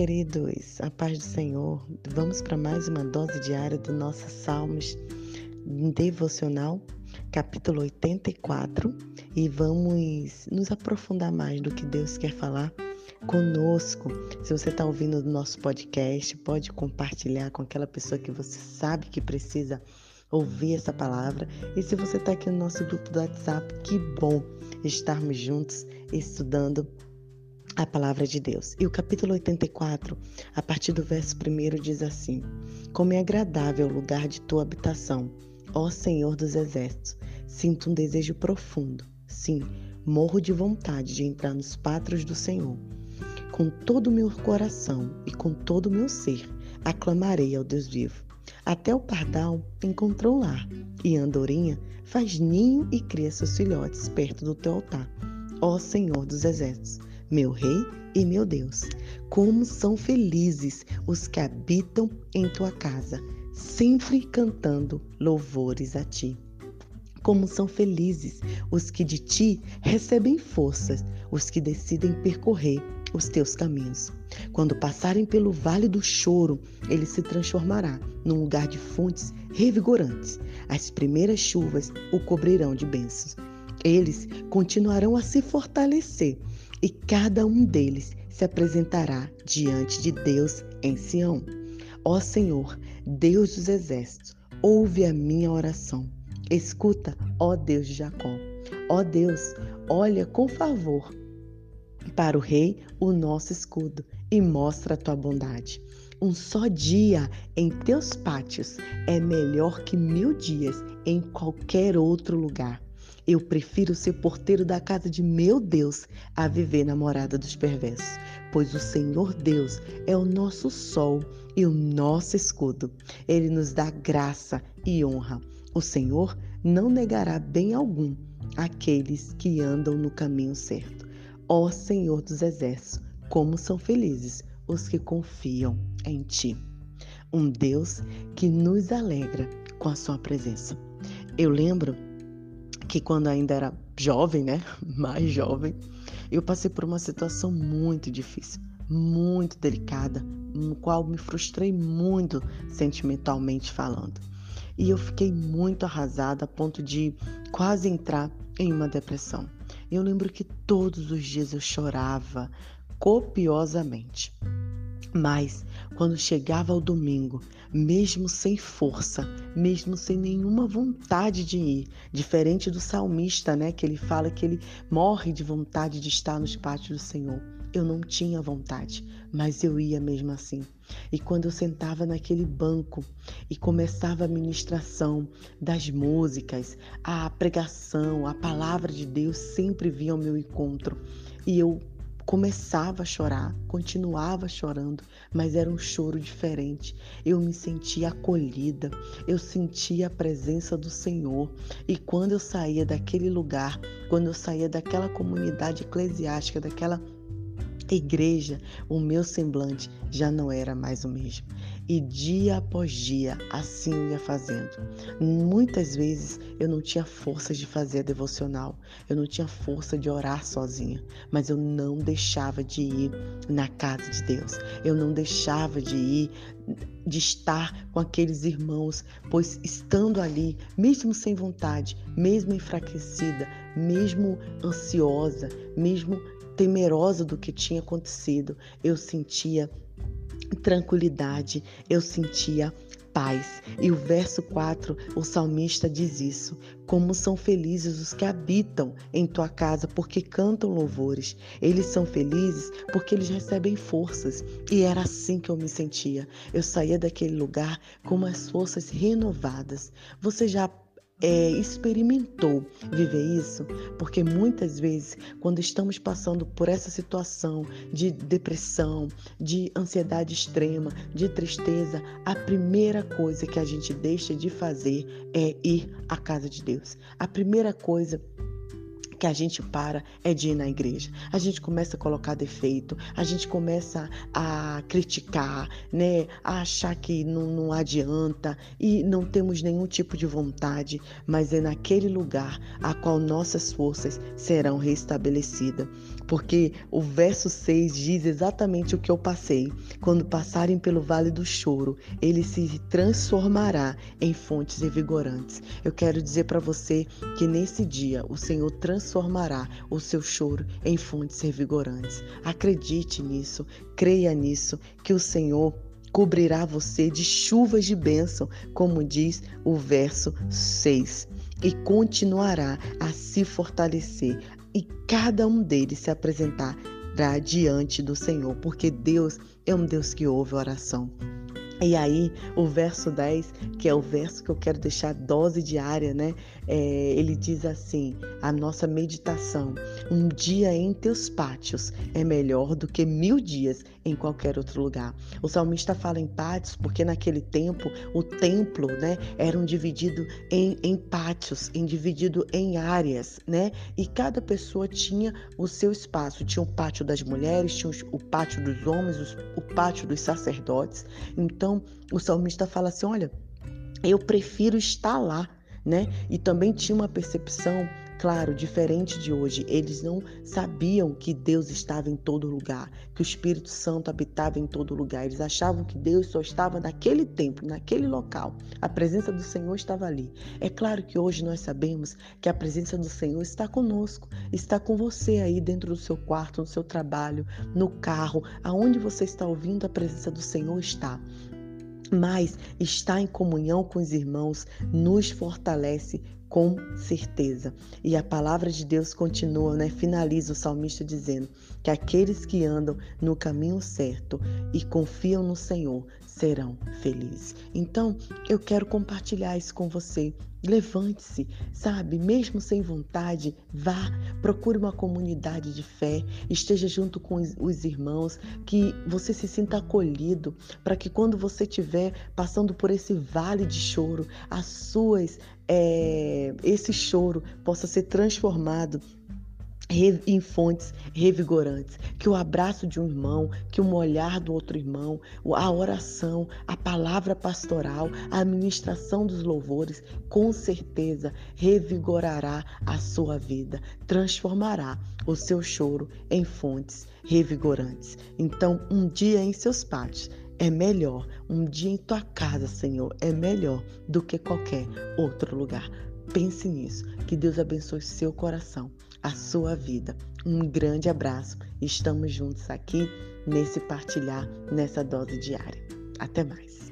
queridos, a paz do Senhor. Vamos para mais uma dose diária do nosso Salmos devocional, capítulo 84, e vamos nos aprofundar mais do que Deus quer falar conosco. Se você está ouvindo o nosso podcast, pode compartilhar com aquela pessoa que você sabe que precisa ouvir essa palavra. E se você está aqui no nosso grupo do WhatsApp, que bom estarmos juntos estudando a palavra de Deus. E o capítulo 84, a partir do verso 1, diz assim: Como é agradável o lugar de tua habitação, ó Senhor dos exércitos. Sinto um desejo profundo. Sim, morro de vontade de entrar nos pátrios do Senhor. Com todo o meu coração e com todo o meu ser, aclamarei ao Deus vivo. Até o pardal encontrou lar, e a andorinha faz ninho e cria seus filhotes perto do teu altar. Ó Senhor dos exércitos, meu Rei e meu Deus, como são felizes os que habitam em tua casa, sempre cantando louvores a ti. Como são felizes os que de ti recebem forças, os que decidem percorrer os teus caminhos. Quando passarem pelo vale do choro, ele se transformará num lugar de fontes revigorantes. As primeiras chuvas o cobrirão de bênçãos. Eles continuarão a se fortalecer e cada um deles se apresentará diante de Deus em Sião. Ó Senhor, Deus dos exércitos, ouve a minha oração. Escuta, ó Deus de Jacó. Ó Deus, olha com favor para o rei o nosso escudo e mostra a tua bondade. Um só dia em teus pátios é melhor que mil dias em qualquer outro lugar. Eu prefiro ser porteiro da casa de meu Deus a viver na morada dos perversos, pois o Senhor Deus é o nosso sol e o nosso escudo. Ele nos dá graça e honra. O Senhor não negará bem algum àqueles que andam no caminho certo. Ó Senhor dos exércitos, como são felizes os que confiam em ti. Um Deus que nos alegra com a sua presença. Eu lembro que quando ainda era jovem, né? Mais jovem, eu passei por uma situação muito difícil, muito delicada, no qual me frustrei muito sentimentalmente falando. E eu fiquei muito arrasada a ponto de quase entrar em uma depressão. Eu lembro que todos os dias eu chorava copiosamente. Mas quando chegava o domingo, mesmo sem força, mesmo sem nenhuma vontade de ir, diferente do salmista, né, que ele fala que ele morre de vontade de estar nos pátios do Senhor. Eu não tinha vontade, mas eu ia mesmo assim. E quando eu sentava naquele banco e começava a ministração das músicas, a pregação, a palavra de Deus sempre vinha ao meu encontro. E eu começava a chorar, continuava chorando, mas era um choro diferente. Eu me sentia acolhida, eu sentia a presença do Senhor. E quando eu saía daquele lugar, quando eu saía daquela comunidade eclesiástica, daquela igreja, o meu semblante já não era mais o mesmo. E dia após dia, assim eu ia fazendo. Muitas vezes eu não tinha força de fazer a devocional, eu não tinha força de orar sozinha, mas eu não deixava de ir na casa de Deus, eu não deixava de ir, de estar com aqueles irmãos, pois estando ali, mesmo sem vontade, mesmo enfraquecida, mesmo ansiosa, mesmo temerosa do que tinha acontecido, eu sentia tranquilidade, eu sentia paz. E o verso 4, o salmista diz isso: Como são felizes os que habitam em tua casa, porque cantam louvores. Eles são felizes porque eles recebem forças. E era assim que eu me sentia. Eu saía daquele lugar com as forças renovadas. Você já é, experimentou viver isso, porque muitas vezes, quando estamos passando por essa situação de depressão, de ansiedade extrema, de tristeza, a primeira coisa que a gente deixa de fazer é ir à casa de Deus. A primeira coisa que a gente para é de ir na igreja. A gente começa a colocar defeito, a gente começa a criticar, né? A achar que não, não adianta e não temos nenhum tipo de vontade, mas é naquele lugar a qual nossas forças serão restabelecidas. Porque o verso 6 diz exatamente o que eu passei. Quando passarem pelo vale do choro, ele se transformará em fontes revigorantes. Eu quero dizer para você que nesse dia o Senhor transformará o seu choro em fontes revigorantes. Acredite nisso, creia nisso, que o Senhor cobrirá você de chuvas de bênção, como diz o verso 6, e continuará a se fortalecer, e cada um deles se apresentará diante do Senhor, porque Deus é um Deus que ouve oração. E aí, o verso 10, que é o verso que eu quero deixar dose diária, né? É, ele diz assim: a nossa meditação, um dia em teus pátios é melhor do que mil dias em qualquer outro lugar. O salmista fala em pátios porque naquele tempo o templo, né, eram dividido em, em pátios, em dividido em áreas, né? E cada pessoa tinha o seu espaço. Tinha o pátio das mulheres, tinha o pátio dos homens, o pátio dos sacerdotes. Então, o salmista fala assim: olha, eu prefiro estar lá, né? E também tinha uma percepção, claro, diferente de hoje. Eles não sabiam que Deus estava em todo lugar, que o Espírito Santo habitava em todo lugar. Eles achavam que Deus só estava naquele tempo, naquele local. A presença do Senhor estava ali. É claro que hoje nós sabemos que a presença do Senhor está conosco, está com você aí dentro do seu quarto, no seu trabalho, no carro, aonde você está ouvindo, a presença do Senhor está mas estar em comunhão com os irmãos nos fortalece com certeza. E a palavra de Deus continua, né? Finaliza o salmista dizendo que aqueles que andam no caminho certo e confiam no Senhor serão felizes. Então, eu quero compartilhar isso com você. Levante-se, sabe? Mesmo sem vontade, vá, procure uma comunidade de fé, esteja junto com os irmãos, que você se sinta acolhido, para que quando você estiver passando por esse vale de choro, as suas é, esse choro possa ser transformado em fontes revigorantes, que o abraço de um irmão, que um olhar do outro irmão, a oração, a palavra pastoral, a administração dos louvores, com certeza revigorará a sua vida, transformará o seu choro em fontes revigorantes. Então, um dia em seus pátios é melhor, um dia em tua casa, Senhor, é melhor do que qualquer outro lugar. Pense nisso. Que Deus abençoe seu coração, a sua vida. Um grande abraço. Estamos juntos aqui nesse partilhar, nessa dose diária. Até mais.